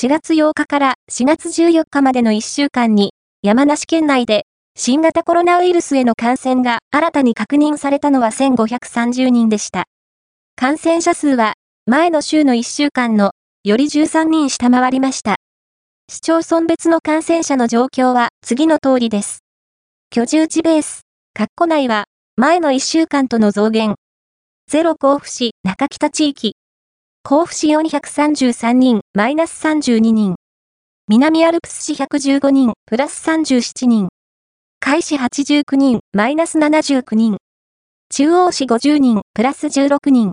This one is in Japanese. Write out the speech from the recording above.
4月8日から4月14日までの1週間に、山梨県内で新型コロナウイルスへの感染が新たに確認されたのは1530人でした。感染者数は前の週の1週間のより13人下回りました。市町村別の感染者の状況は次の通りです。居住地ベース、括弧内は前の1週間との増減。ゼ甲府市中北地域。甲府市433人、マイナス32人。南アルプス市115人、プラス37人。海市89人、マイナス79人。中央市50人、プラス16人。